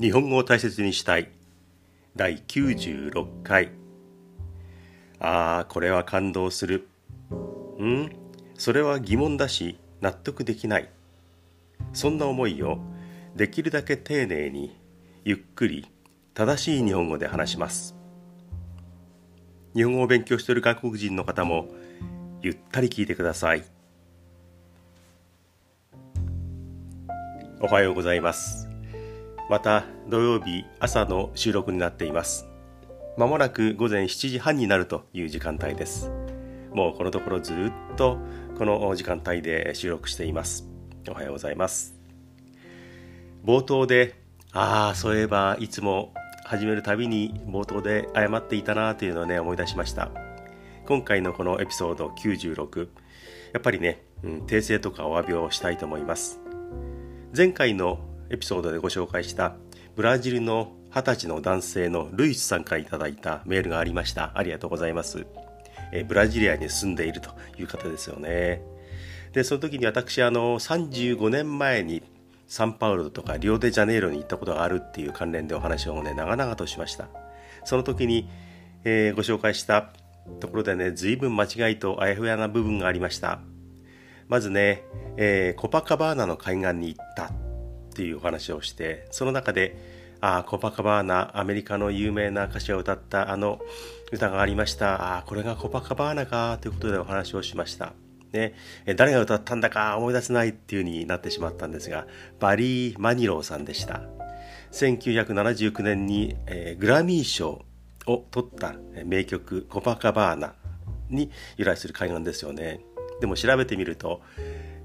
日本語を大切にしたい。第96回。ああこれは感動する。うん？それは疑問だし納得できない。そんな思いをできるだけ丁寧にゆっくり正しい日本語で話します。日本語を勉強している外国人の方もゆったり聞いてください。おはようございます。また土曜日朝の収録になっています。まもなく午前7時半になるという時間帯です。もうこのところずっとこの時間帯で収録しています。おはようございます。冒頭でああそういえばいつも始めるたびに冒頭で謝っていたなというのをね思い出しました。今回のこのエピソード96やっぱりね、うん、訂正とかお詫びをしたいと思います。前回のエピソードでご紹介したブラジルの20歳の男性のルイスさんからいただいたメールがありました。ありがとうございます。えブラジリアに住んでいるという方ですよね。でその時に私あの35年前にサンパウロとかリオデジャネイロに行ったことがあるっていう関連でお話をね長々としました。その時に、えー、ご紹介したところでね随分間違いとあやふやな部分がありました。まずね、えー、コパカバーナの海岸に行った。っていうお話をしてその中であコパカバーナアメリカの有名な歌詞を歌ったあの歌がありましたあこれがコパカバーナかということでお話をしましたね、誰が歌ったんだか思い出せないっていう風になってしまったんですが、バリー・マニローさんでした。1979年に、えー、グラミー賞を取った名曲コパカバーナに由来する海岸ですよね。でも調べてみると、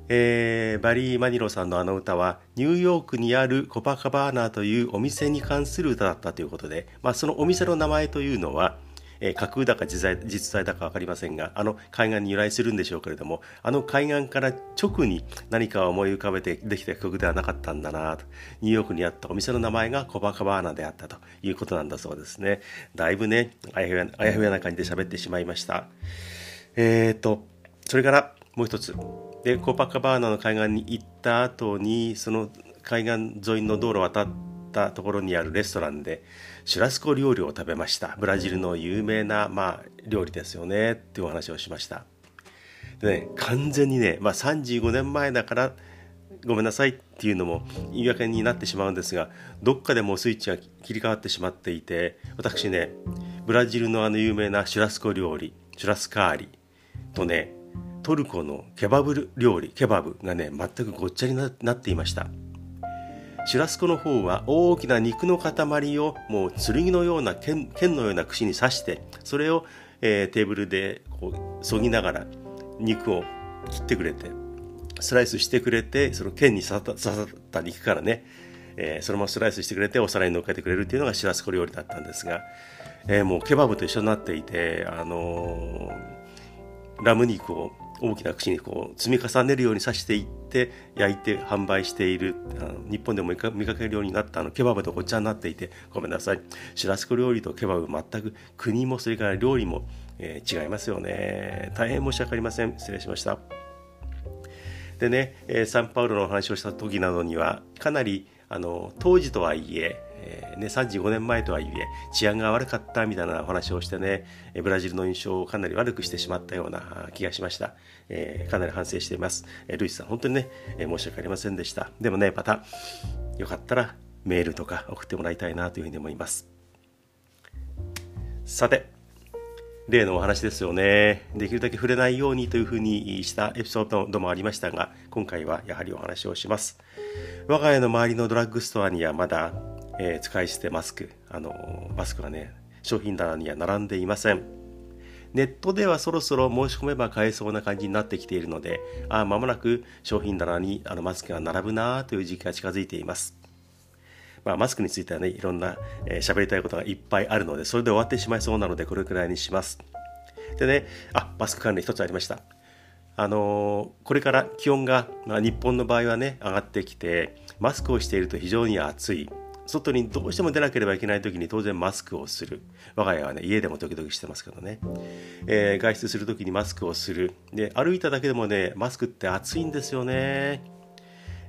えー、バリー・マニロさんのあの歌はニューヨークにあるコパカバーナーというお店に関する歌だったということで、まあ、そのお店の名前というのはえー、架空だか実在実在だか分かりませんがあの海岸に由来するんでしょうけれどもあの海岸から直に何かを思い浮かべてできた曲ではなかったんだなとニューヨークにあったお店の名前がコバカバーナであったということなんだそうですね。だいぶねあやふやあやふやな感じで喋ってしまいました。えっ、ー、とそれからもう一つ。でコパカバーナの海岸に行った後にその海岸沿いの道路を渡ったところにあるレストランでシュラスコ料理を食べました。ブラジルの有名な、まあ、料理ですよねっていうお話をしました。でね完全にね、まあ、35年前だからごめんなさいっていうのも言い訳になってしまうんですがどっかでもうスイッチが切り替わってしまっていて私ねブラジルのあの有名なシュラスコ料理シュラスカーリとねトルコのケバブ料理ケバブがね全くごっちゃになっていました。シュラスコの方は大きな肉の塊をもう剣のような剣のような串に刺してそれを、えー、テーブルでこうそぎながら肉を切ってくれてスライスしてくれてその剣に刺さった肉からね、えー、そのままスライスしてくれてお皿に乗っけてくれるっていうのがシュラスコ料理だったんですが、えー、もうケバブと一緒になっていて、あのラム肉を大きな串にこう積み重ねるように刺していって焼いて販売しているあの日本でも見かけるようになったあのケバブとごっちゃになっていてごめんなさい。シュラスコ料理とケバブ全く国もそれから料理も、えー、違いますよね。大変申し訳ありません。失礼しました。でね、えー、サンパウロのお話をした時などにはかなりあの当時とはいええー、ね、35年前とはいえ治安が悪かったみたいなお話をしてねブラジルの印象をかなり悪くしてしまったような気がしました、えー、かなり反省しています、えルイスさん本当にね、え申し訳ありませんでしたでもねまたよかったらメールとか送ってもらいたいなというふうに思いますさて例のお話ですよね。できるだけ触れないようにというふうにしたエピソードもありましたが、今回はやはりお話をします。我が家の周りのドラッグストアにはまだえー、使い捨てマスク、あのマスクはね、商品棚には並んでいません。ネットではそろそろ申し込めば買えそうな感じになってきているので、あまもなく商品棚にあのマスクが並ぶなという時期が近づいています。まあ、マスクについてはね、いろんな喋、えー、りたいことがいっぱいあるので、それで終わってしまいそうなので、これくらいにします。でね、あ、マスク関連一つありました。あのー、これから気温が、まあ、日本の場合はね、上がってきて、マスクをしていると非常に暑い。外にどうしても出なければいけない時に当然マスクをする。我が家はね家でも時々してますけどね、えー、外出する時にマスクをする。で歩いただけでもねマスクって暑いんですよね。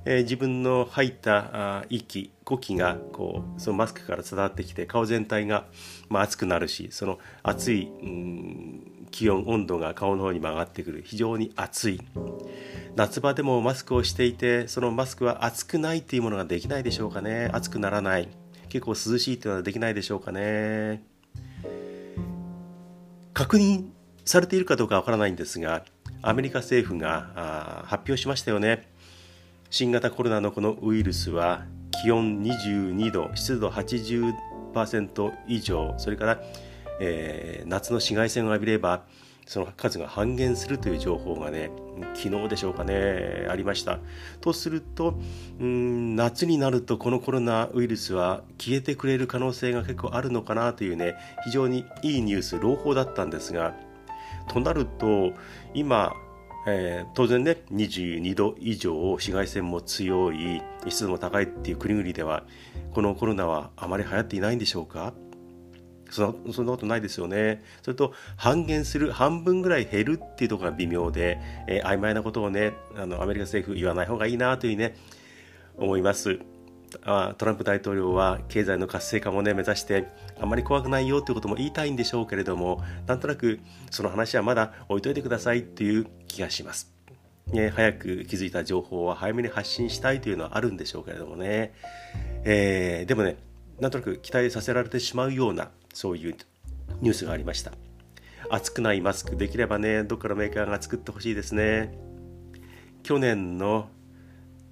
えー、自分の吐いたあ息呼気がこうそのマスクから伝わってきて顔全体が、まあ、熱くなるしその熱い、うん、気温温度が顔の方に曲がってくる。非常に熱い。夏場でもマスクをしていてそのマスクは熱くないっていうものができないでしょうかね。熱くならない。結構涼しいっていうのはできないでしょうかね。確認されているかどうかわからないんですがアメリカ政府が発表しましたよね。新型コロナのこのウイルスは気温22度湿度80%以上それから、えー、夏の紫外線を浴びればその数が半減するという情報がね昨日でしょうかねありました。とするとうん夏になるとこのコロナウイルスは消えてくれる可能性が結構あるのかなというね非常にいいニュース朗報だったんですがとなると今えー、当然ね22度以上紫外線も強い湿度も高いっていう国々ではこのコロナはあまり流行っていないんでしょうか？そんそんなことないですよね。それと半減する半分ぐらい減るっていうところが微妙で、えー、曖昧なことをねあのアメリカ政府言わない方がいいなというふうにね思います。トランプ大統領は経済の活性化もね目指してあまり怖くないよということも言いたいんでしょうけれどもなんとなくその話はまだ置いといてくださいっていう気がします。ね、早く気づいた情報は早めに発信したいというのはあるんでしょうけれどもね、えー、でもねなんとなく期待させられてしまうようなそういうニュースがありました。熱くないマスクできればねどっかのメーカーが作ってほしいですね。去年の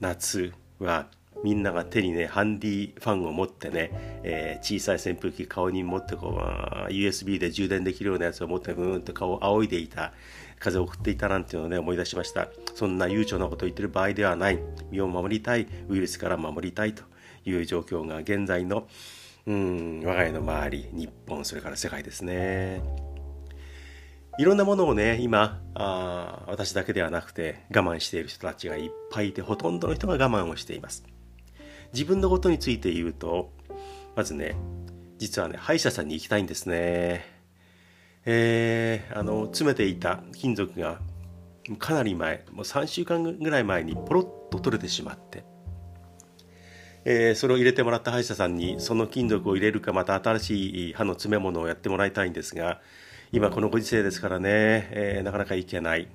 夏はみんなが手にねハンディファンを持ってね、えー、小さい扇風機顔に持ってこう USB で充電できるようなやつを持ってブーンと顔を仰いでいた風を送っていたなんていうのをね思い出しました。そんな悠長なことを言ってる場合ではない。身を守りたいウイルスから守りたいという状況が現在のうん我が家の周り日本それから世界ですね。いろんなものをね今あ私だけではなくて我慢している人たちがいっぱいいてほとんどの人が我慢をしています。自分のことについて言うとまずね実はね歯医者さんに行きたいんですね。えー、あの詰めていた金属がかなり前もう3週間ぐらい前にポロッと取れてしまって。えー、それを入れてもらった歯医者さんにその金属を入れるかまた新しい歯の詰め物をやってもらいたいんですが今このご時世ですからね、えー、なかなか行けない。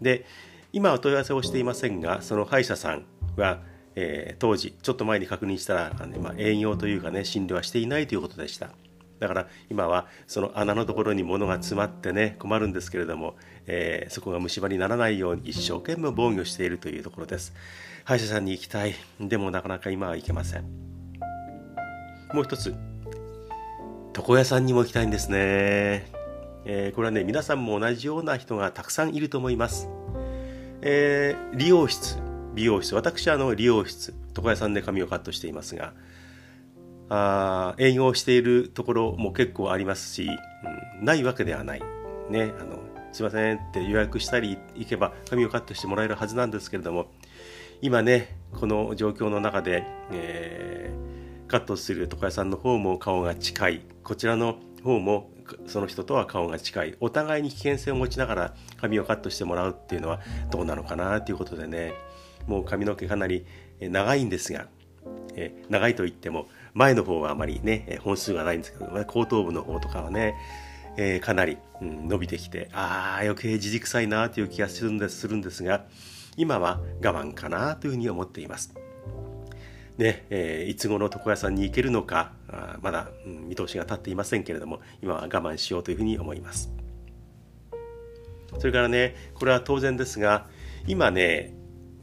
で今は問い合わせをしていませんがその歯医者さんは、えー、当時ちょっと前に確認したら、まあ、営業というかね診療はしていないということでした。だから今はその穴のところに物が詰まってね困るんですけれども、えー、そこが虫歯にならないように一生懸命防御しているというところです。歯医者さんに行きたい。でもなかなか今は行けません。もう一つ。床屋さんにも行きたいんですね、えー、これはね皆さんも同じような人がたくさんいると思います、えー、理容室。美容室私はあの理容室床屋さんで髪をカットしていますがあ営業しているところも結構ありますし、うん、ないわけではない。ね、あのすいませんって予約したり行けば髪をカットしてもらえるはずなんですけれども今ねこの状況の中で、えー、カットする床屋さんの方も顔が近い。こちらの方もその人とは顔が近い。お互いに危険性を持ちながら髪をカットしてもらうっていうのはどうなのかなということでね。もう髪の毛かなり長いんですが、え、長いといっても前の方はあまりね、本数がないんですけど、後頭部の方とかはね、えー、かなり、うん、伸びてきて、ああ、余計じじくさいなという気がするんですするんですが、今は我慢かなというふうに思っています。ねえー、いつ頃床屋さんに行けるのかあまだ、うん、見通しが立っていませんけれども今は我慢しようというふうに思いますそれからねこれは当然ですが今ね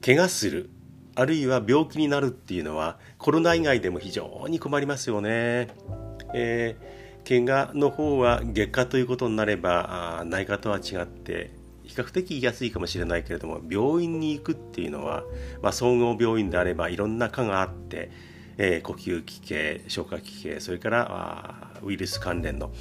怪我するあるいは病気になるっていうのはコロナ以外でも非常に困りますよね。えー、怪我の方は外科ということになれば内科とは違って比較的安いかもしれないけれども病院に行くっていうのは、まあ、総合病院であればいろんな科があって、えー、呼吸器系消化器系それからウイルス関連の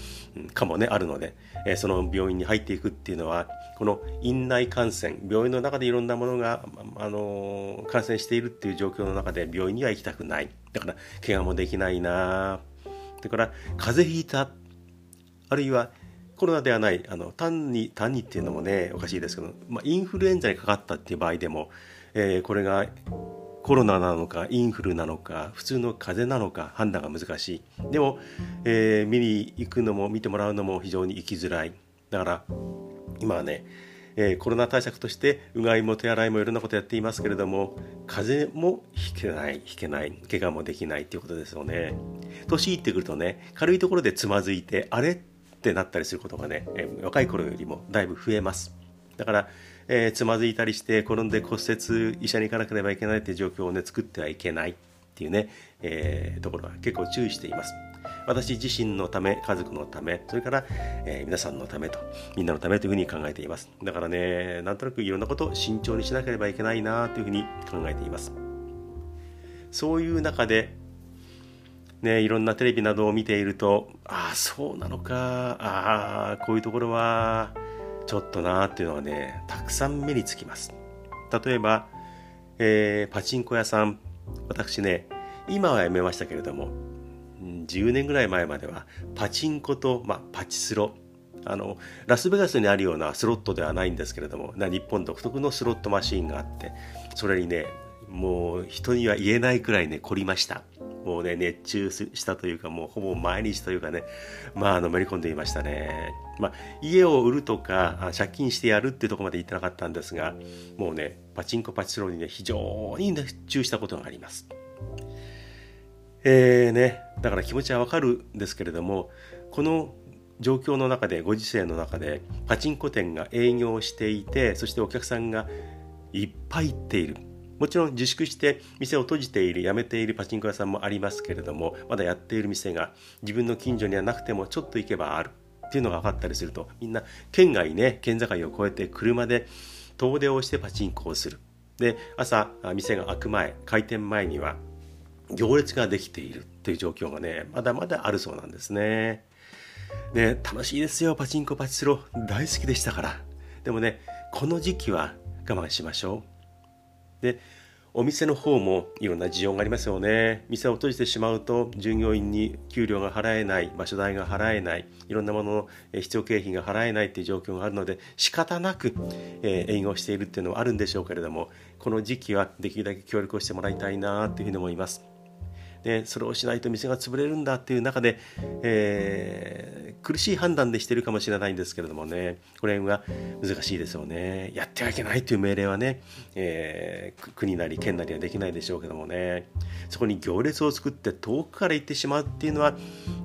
科もねあるので、えー、その病院に入っていくっていうのはこの院内感染病院の中でいろんなものが、あの感染しているっていう状況の中で病院には行きたくない。だから怪我もできないな。それから風邪ひいたあるいはコロナではないあの単に単にっていうのもねおかしいですけど、まあ、インフルエンザにかかったっていう場合でも、えー、これがコロナなのかインフルなのか普通の風邪なのか判断が難しい。でも、えー、見に行くのも見てもらうのも非常に行きづらい。だから今はね、えー、コロナ対策としてうがいも手洗いもいろんなことやっていますけれども風邪もひけないひけない怪我もできないっていうことですよね年いってくるとね軽いところでつまずいてあれってなったりすることがね、えー、若い頃よりもだいぶ増えますだからえー、つまずいたりして転んで骨折医者に行かなければいけないっていう状況をね作ってはいけないっていうね、えー、ところは結構注意しています。私自身のため、家族のため、それから、えー、皆さんのためと、みんなのためというふうに考えています。だからね、なんとなくいろんなことを慎重にしなければいけないなというふうに考えています。そういう中で、ね、いろんなテレビなどを見ていると、ああ、そうなのか、ああ、こういうところは、ちょっとなーっていうのはねたくさん目につきます例えば、えー、パチンコ屋さん私ね今はやめましたけれども10年ぐらい前まではパチンコと、まあ、パチスロあのラスベガスにあるようなスロットではないんですけれども日本独特のスロットマシーンがあってそれにねもう人には言えないくらいね凝りましたもうね、熱中したというか、もうほぼ毎日というかね、まあ、のめり込んでいましたね。まあ、家を売るとか、借金してやるっていうとこまで行ってなかったんですが、もうね、パチンコパチスロにね、非常に熱中したことがあります。えーね、だから気持ちはわかるんですけれども、この状況の中で、ご時世の中で、パチンコ店が営業していて、そしてお客さんがいっぱい行っている。もちろん自粛して店を閉じている、辞めているパチンコ屋さんもありますけれども、まだやっている店が自分の近所にはなくてもちょっと行けばあるっていうのが分かったりすると、みんな県外ね、県境を越えて車で遠出をしてパチンコをする。で、朝、店が開く前、開店前には行列ができているという状況がね、まだまだあるそうなんですね。ね、楽しいですよ、パチンコ、パチスロ。大好きでしたから。でもね、この時期は我慢しましょう。でお店の方もいろんな事情がありますよね。店を閉じてしまうと従業員に給料が払えない、場所代が払えない、いろんなものの必要経費が払えないという状況があるので仕方なく、え営業しているっていうのはあるんでしょうけれども、この時期はできるだけ協力をしてもらいたいなというふうに思います。でそれをしないと店が潰れるんだっていう中で、えー、苦しい判断でしてるかもしれないんですけれどもね。これは難しいですよね。やってはいけないという命令はね、えー、国なり県なりはできないでしょうけどもね。そこに行列を作って遠くから行ってしまうっていうのは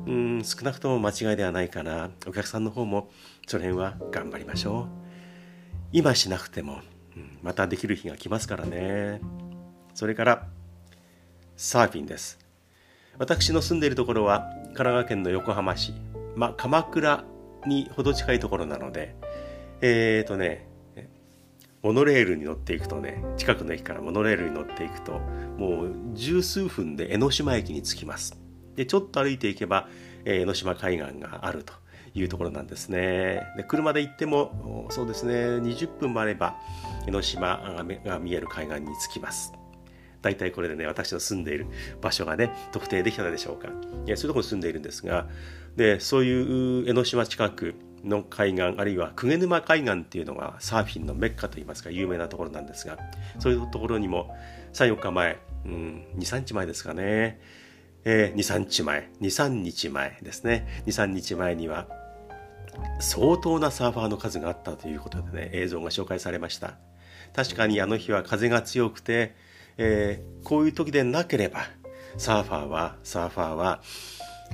うん少なくとも間違いではないかな。お客さんの方もその辺は頑張りましょう。今しなくても、うん、またできる日が来ますからね。それからサーフィンです。私の住んでいるところは神奈川県の横浜市、まあ、鎌倉にほど近いところなので、えーとね、モノレールに乗っていくとね、近くの駅からモノレールに乗っていくと、もう十数分で江ノ島駅に着きます。で、ちょっと歩いていけば、えー、江ノ島海岸があるというところなんですね。で車で行っても、そうですね、20分もあれば、江ノ島が見える海岸に着きます。大体これでね、私の住んでいる場所がね、特定できたでしょうか。いやそういうところに住んでいるんですが、で、そういう江ノ島近くの海岸、あるいは鵠沼海岸っていうのがサーフィンのメッカといいますか、有名なところなんですが、そういうところにも3、4日前、うん、2、3日前ですかね、えー、2、3日前、2、3日前ですね、2、3日前には、相当なサーファーの数があったということでね、映像が紹介されました。確かにあの日は風が強くて、えー、こういう時でなければ、サーファーは、サーファーは、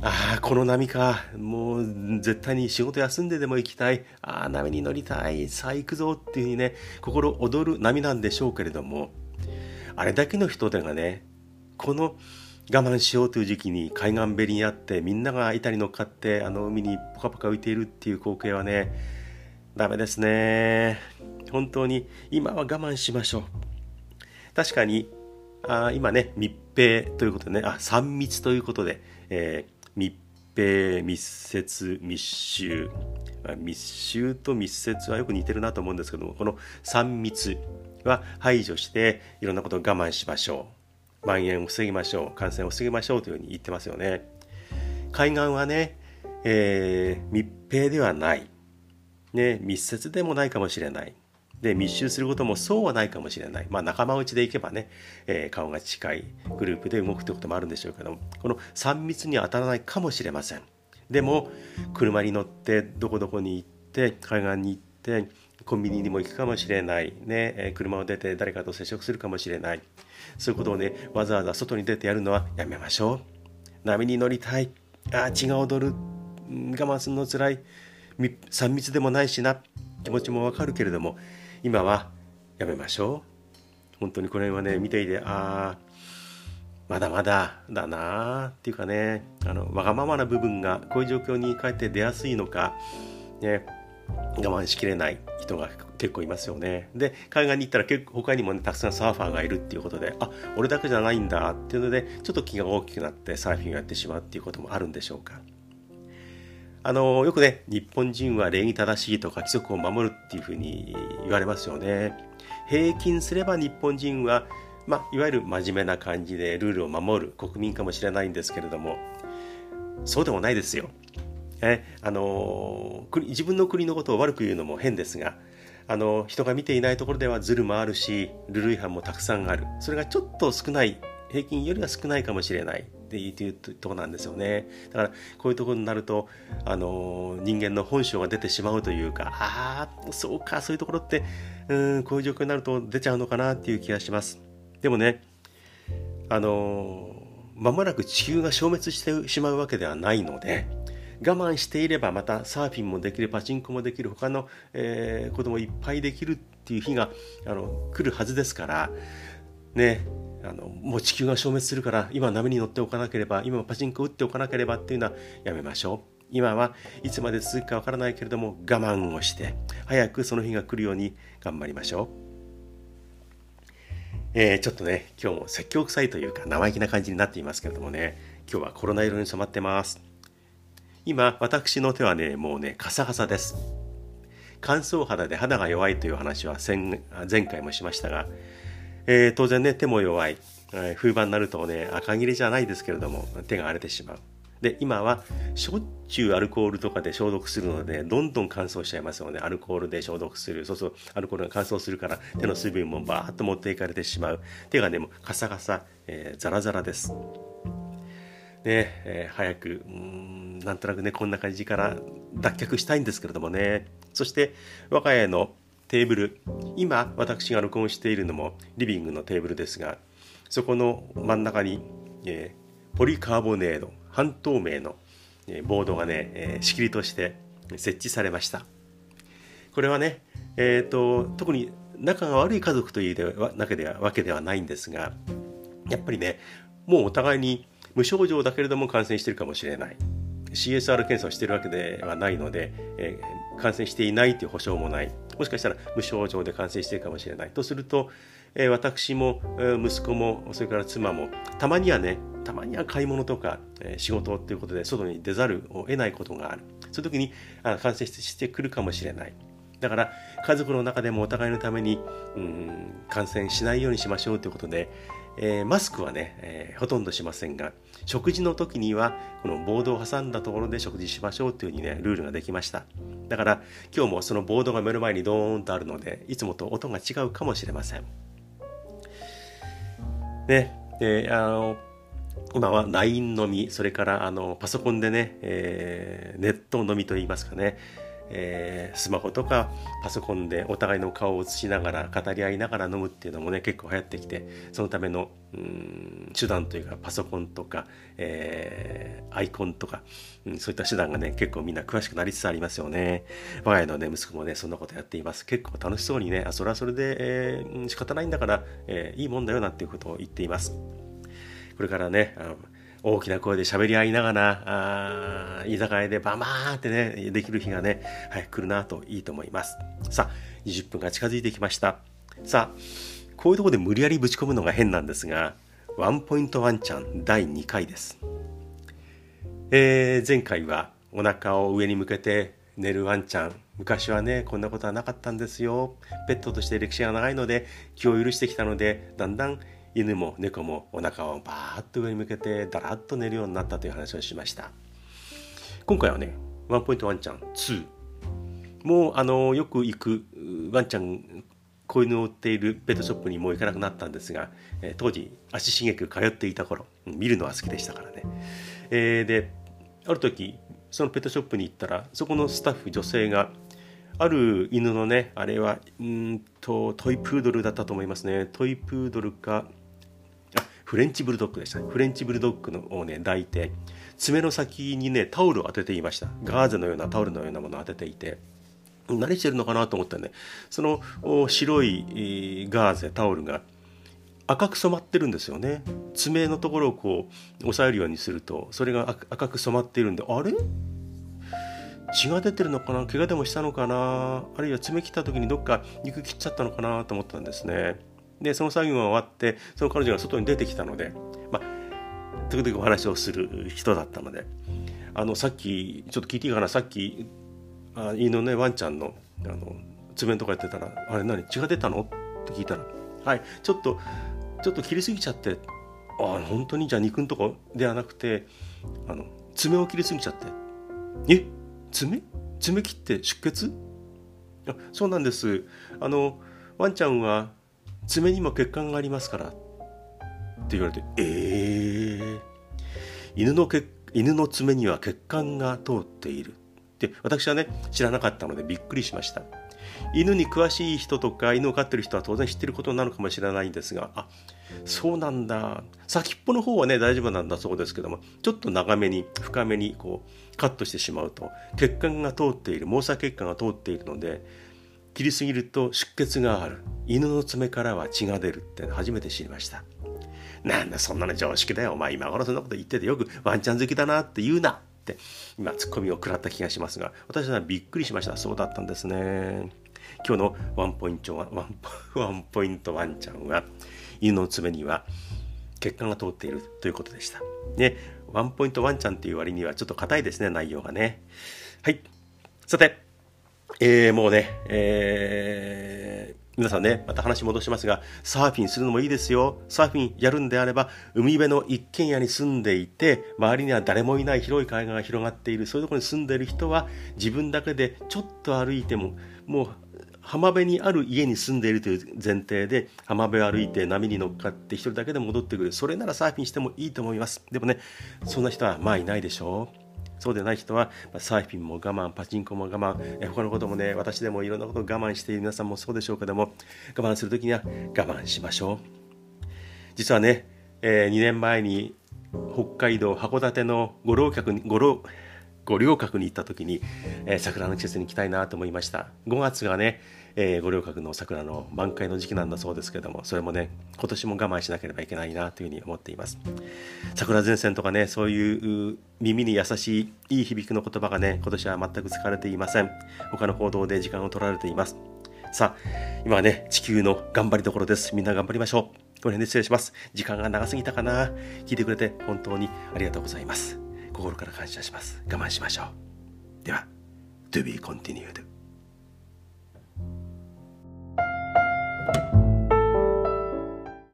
ああ、この波か。もう絶対に仕事休んででも行きたい。ああ、波に乗りたい。さあ行くぞっていうふうにね、心躍る波なんでしょうけれども、あれだけの人手がね、この我慢しようという時期に海岸べりにあってみんなが板に乗っかってあの海にポカポカ浮いているっていう光景はねダメですね本当に今は我慢しましょう確かにあ今ね密閉ということでねあ3密ということで、えー、密閉密接密集。密集と密接はよく似てるなと思うんですけどもこの3密は排除していろんなことを我慢しましょう。蔓延を防ぎましょう。感染を防ぎましょうというふうに言ってますよね。海岸はね、えー、密閉ではない、ね、密接でもないかもしれない。で密集することもそうはないかもしれない、まあ、仲間内で行けばね、えー、顔が近いグループで動くってこともあるんでしょうけどもこの3密には当たらないかもしれません。でも車に乗ってどこどこに行って海岸に行ってコンビニにも行くかもしれない。ね、え、車を出て誰かと接触するかもしれない。そういうことをねわざわざ外に出てやるのはやめましょう。波に乗りたい。あ血が踊る。我慢するのつらい。3密でもないしな。気持ちもわかるけれども今はやめましょう本当にこれはね見ていてああまだまだだなっていうかねあのわがままな部分がこういう状況にかえって出やすいのか、ね、我慢しきれない人が結構いますよね。で海岸に行ったら結構他にもねたくさんサーファーがいるっていうことであ俺だけじゃないんだっていうのでちょっと気が大きくなってサーフィンをやってしまうっていうこともあるんでしょうか。あのよくね日本人は礼儀正しいとか規則を守るっていうふうに言われますよね。平均すれば日本人は、ま、いわゆる真面目な感じでルールを守る国民かもしれないんですけれどもそうでもないですよ。えあの自分の国のことを悪く言うのも変ですがあの人が見ていないところではズルもあるしルール違反もたくさんある。それがちょっと少ない平均よりは少ないかもしれない。っていうとこなんですよね。だからこういうとこになるとあの人間の本性が出てしまうというかああそうかそういうところってうんこういう状況になると出ちゃうのかなっていう気がします。でもねあのまもなく地球が消滅してしまうわけではないので我慢していればまたサーフィンもできるパチンコもできる他の、えー、こともいっぱいできるっていう日があの来るはずですからねあのもう地球が消滅するから今波に乗っておかなければ今パチンコ打っておかなければっていうのはやめましょう。今はいつまで続くかわからないけれども我慢をして早くその日が来るように頑張りましょう。えー、ちょっとね今日も説教臭いというか生意気な感じになっていますけれどもね今日はコロナ色に染まってます。今私の手はねもうねカサカサです。乾燥肌で肌が弱いという話は前回もしましたがえー、当然ね、手も弱い。冬場になるとね、赤切れじゃないですけれども、手が荒れてしまう。で、今はしょっちゅうアルコールとかで消毒するので、どんどん乾燥しちゃいますよね。アルコールで消毒する。そうそう、アルコールが乾燥するから、手の水分もバーッと持っていかれてしまう。手がね、もうカサカサ、えー、ザラザラです。ね、えー、早く、うん、なんとなくね、こんな感じから脱却したいんですけれどもね。そして、我が家のテーブル。今私が録音しているのもリビングのテーブルですがそこの真ん中に、えー、ポリカーボネード半透明の、えー、ボードがね、えー、仕切りとして設置されました。これはね、えーと、特に仲が悪い家族というわけではわけではないんですがやっぱりねもうお互いに無症状だけれども感染してるかもしれない。CSR 検査をしているわけではないので、えー、感染していないという保証もない。もしかしたら無症状で感染しているかもしれないとすると、えー、私も、えー、息子もそれから妻もたまにはねたまには買い物とか、えー、仕事っていうことで外に出ざるを得ないことがある。そういう時にあ感染してくるかもしれない。だから家族の中でもお互いのためにうん感染しないようにしましょうということで、えー、マスクはね、えー、ほとんどしませんが食事の時にはこのボードを挟んだところで食事しましょうというふうにねルールができました。だから今日もそのボードが目の前にドーンとあるのでいつもと音が違うかもしれません。ねであの今は LINE のみそれからあのパソコンでね、えー、ネットのみといいますかねえー、スマホとかパソコンでお互いの顔を映しながら語り合いながら飲むっていうのもね結構流行ってきてそのためのうん手段というかパソコンとか、えー、アイコンとか、うん、そういった手段がね結構みんな詳しくなりつつありますよね。我が家のね息子もねそんなことやっています。結構楽しそうにねあそれはそれで、えー、仕方ないんだから、えー、いいもんだよなっていうことを言っています。これからねあの大きな声で喋り合いながら、あ居酒屋でバマーってね、できる日がね、はい、来るなといいと思います。さあ、20分が近づいてきました。さあ、こういうとこで無理やりぶち込むのが変なんですが、ワンポイントワンちゃん第2回です。えー、前回はお腹を上に向けて寝るワンちゃん。昔はね、こんなことはなかったんですよ。ペットとして歴史が長いので、気を許してきたので、だんだん犬も猫もお腹をバーッと上に向けてだらっと寝るようになったという話をしました。今回はねワンポイントワンちゃん2もうあのよく行くワンちゃん子犬を売っているペットショップにもう行かなくなったんですが、え当時足しげく通っていた頃見るのは好きでしたからね、えー、である時そのペットショップに行ったらそこのスタッフ女性がある犬のねあれはうんとトイプードルだったと思いますね。トイプードルかフレンチブルドッグでしたね。フレンチブルドッグのをね抱いて爪の先にねタオルを当てていました。ガーゼのようなタオルのようなものを当てていて何してるのかなと思ったらねその白いガーゼタオルが赤く染まってるんですよね。爪のところをこう押さえるようにするとそれが赤く染まっているんであれ？血が出てるのかな？怪我でもしたのかな？あるいは爪切った時にどっか肉切っちゃったのかな？と思ったんですね。でその作業が終わってその彼女が外に出てきたのでまあ時々お話をする人だったのであのさっきちょっと聞いていいかな？さっきあ犬のねワンちゃんのあの爪とかやってたら「あれ何？血が出たの?」って聞いたら「はいちょっとちょっと切りすぎちゃってあ本当に？じゃあ肉のとこではなくてあの爪を切りすぎちゃってえ？爪？爪切って出血？あそうなんです。あのワンちゃんは爪にも血管がありますから。って言われてええー、犬の血犬の爪には血管が通っている。って私はね知らなかったのでびっくりしました。犬に詳しい人とか犬を飼ってる人は当然知ってることなのかもしれないんですがあそうなんだ。先っぽの方はね大丈夫なんだそうですけどもちょっと長めに深めにこうカットしてしまうと血管が通っている毛細血管が通っているので切りすぎると出血がある犬の爪からは血が出るって初めて知りましたなんだそんなの常識だよお前今頃そんなこと言っててよくワンちゃん好きだなって言うなって今ツッコミを食らった気がしますが私はびっくりしましたそうだったんですね今日のワンポイントワンワンポイントワンちゃんは犬の爪には血管が通っているということでした。ね、ワンポイントワンちゃんっていう割にはちょっと硬いですね、内容がね。はい。さて、えー、もうね、えー、皆さんね、また話戻しますが、サーフィンするのもいいですよ。サーフィンやるんであれば、海辺の一軒家に住んでいて、周りには誰もいない広い海岸が広がっている、そういうところに住んでいる人は、自分だけでちょっと歩いても、もう浜辺にある家に住んでいるという前提で浜辺を歩いて波に乗っかって一人だけで戻ってくる。それならサーフィンしてもいいと思います。でもねそんな人はまあいないでしょう。そうでない人はサーフィンも我慢パチンコも我慢え他のこともね私でもいろんなことを我慢している皆さんもそうでしょうけども我慢する時には我慢しましょう。実はね、えー、2年前に北海道函館のご老客にご老五稜郭に行った時に、えー、桜の季節に行きたいなと思いました。5月がね、えー、五稜郭の桜の満開の時期なんだそうですけどもそれもね今年も我慢しなければいけないなというふうに思っています。桜前線とかねそういう耳に優しいいい響きの言葉がね今年は全く使われていません。他の行動で時間を取られています。さあ今はね地球の頑張りどころです。みんな頑張りましょう。これね失礼します。時間が長すぎたかな。聞いてくれて本当にありがとうございます。心から感謝します。我慢しましょう。では To be continued.